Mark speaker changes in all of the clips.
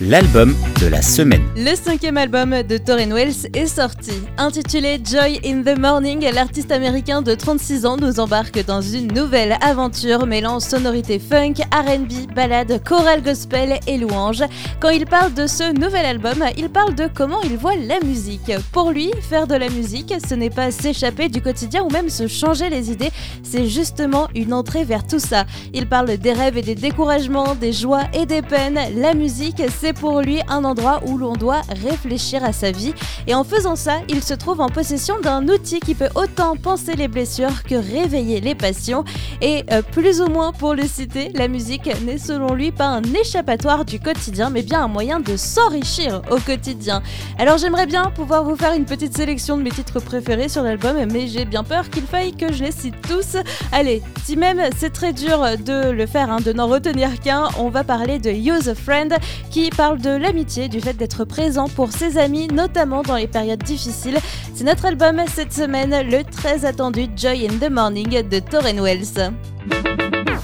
Speaker 1: l'album de la semaine.
Speaker 2: Le cinquième album de Torren Wells est sorti. Intitulé Joy in the Morning, l'artiste américain de 36 ans nous embarque dans une nouvelle aventure mêlant sonorité funk, RB, ballade, chorale gospel et louange. Quand il parle de ce nouvel album, il parle de comment il voit la musique. Pour lui, faire de la musique, ce n'est pas s'échapper du quotidien ou même se changer les idées, c'est justement une entrée vers tout ça. Il parle des rêves et des découragements, des joies et des peines. La musique, c'est pour lui un endroit où l'on doit réfléchir à sa vie. Et en faisant ça, il se trouve en possession d'un outil qui peut autant penser les blessures que réveiller les passions. Et euh, plus ou moins pour le citer, la musique n'est selon lui pas un échappatoire du quotidien, mais bien un moyen de s'enrichir au quotidien. Alors j'aimerais bien pouvoir vous faire une petite sélection de mes titres préférés sur l'album, mais j'ai bien peur qu'il faille que je les cite tous. Allez, si même c'est très dur de le faire, hein, de n'en retenir qu'un, on va parler de Use a Friend qui parle de l'amitié, du fait d'être présent pour ses amis, notamment dans les périodes difficiles. C'est notre album cette semaine, le très attendu Joy in the Morning de Torren Wells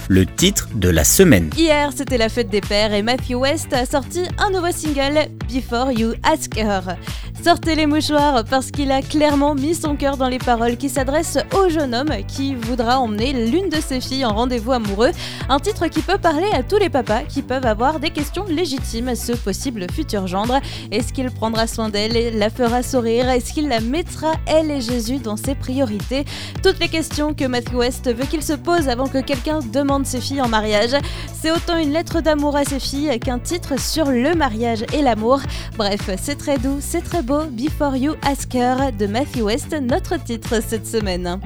Speaker 1: le titre de la semaine.
Speaker 2: Hier, c'était la fête des pères et Matthew West a sorti un nouveau single, Before You Ask Her. Sortez les mouchoirs parce qu'il a clairement mis son cœur dans les paroles qui s'adressent au jeune homme qui voudra emmener l'une de ses filles en rendez-vous amoureux. Un titre qui peut parler à tous les papas qui peuvent avoir des questions légitimes à ce possible futur gendre. Est-ce qu'il prendra soin d'elle et la fera sourire? Est-ce qu'il la mettra, elle et Jésus, dans ses priorités? Toutes les questions que Matthew West veut qu'il se pose avant que quelqu'un demande de ses filles en mariage. C'est autant une lettre d'amour à ses filles qu'un titre sur le mariage et l'amour. Bref, c'est très doux, c'est très beau. Before You Ask Her de Matthew West, notre titre cette semaine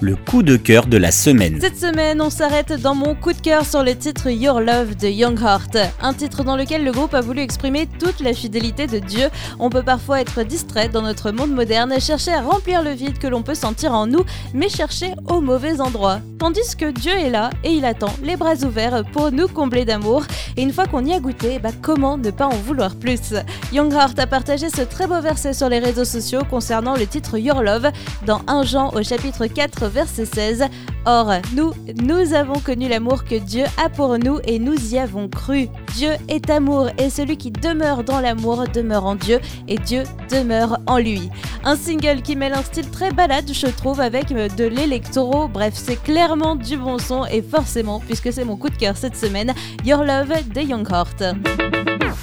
Speaker 1: le coup de cœur de la semaine.
Speaker 2: Cette semaine, on s'arrête dans mon coup de cœur sur le titre Your Love de Youngheart, un titre dans lequel le groupe a voulu exprimer toute la fidélité de Dieu. On peut parfois être distrait dans notre monde moderne, chercher à remplir le vide que l'on peut sentir en nous, mais chercher au mauvais endroit. Tandis que Dieu est là et il attend les bras ouverts pour nous combler d'amour. Et une fois qu'on y a goûté, bah comment ne pas en vouloir plus? Youngheart a partagé ce très beau verset sur les réseaux sociaux concernant le titre Your Love dans 1 Jean au chapitre 4 verset 16. Or, nous, nous avons connu l'amour que Dieu a pour nous et nous y avons cru. Dieu est amour et celui qui demeure dans l'amour demeure en Dieu et Dieu demeure en lui. Un single qui mêle un style très balade, je trouve, avec de l'électro. Bref, c'est clairement du bon son et forcément, puisque c'est mon coup de cœur cette semaine, Your Love de Youngheart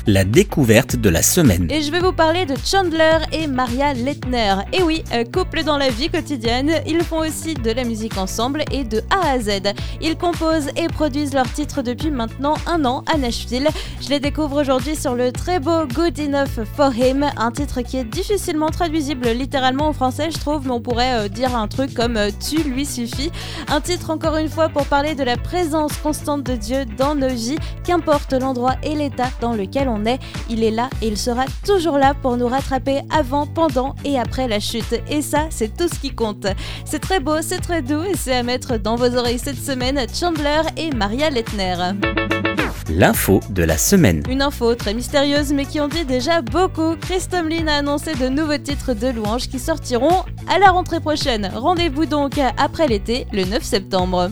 Speaker 1: la découverte de la semaine.
Speaker 2: Et je vais vous parler de Chandler et Maria Lettner. Et oui, euh, couple dans la vie quotidienne, ils font aussi de la musique ensemble et de A à Z. Ils composent et produisent leurs titres depuis maintenant un an à Nashville. Je les découvre aujourd'hui sur le très beau Good Enough for Him, un titre qui est difficilement traduisible littéralement en français, je trouve, mais on pourrait euh, dire un truc comme euh, Tu lui suffit. Un titre encore une fois pour parler de la présence constante de Dieu dans nos vies, qu'importe l'endroit et l'état dans lequel on est, il est là et il sera toujours là pour nous rattraper avant, pendant et après la chute. Et ça, c'est tout ce qui compte. C'est très beau, c'est très doux et c'est à mettre dans vos oreilles cette semaine Chandler et Maria Lettner.
Speaker 1: L'info de la semaine.
Speaker 2: Une info très mystérieuse mais qui en dit déjà beaucoup. Chris Tomlin a annoncé de nouveaux titres de louanges qui sortiront à la rentrée prochaine. Rendez-vous donc après l'été, le 9 septembre.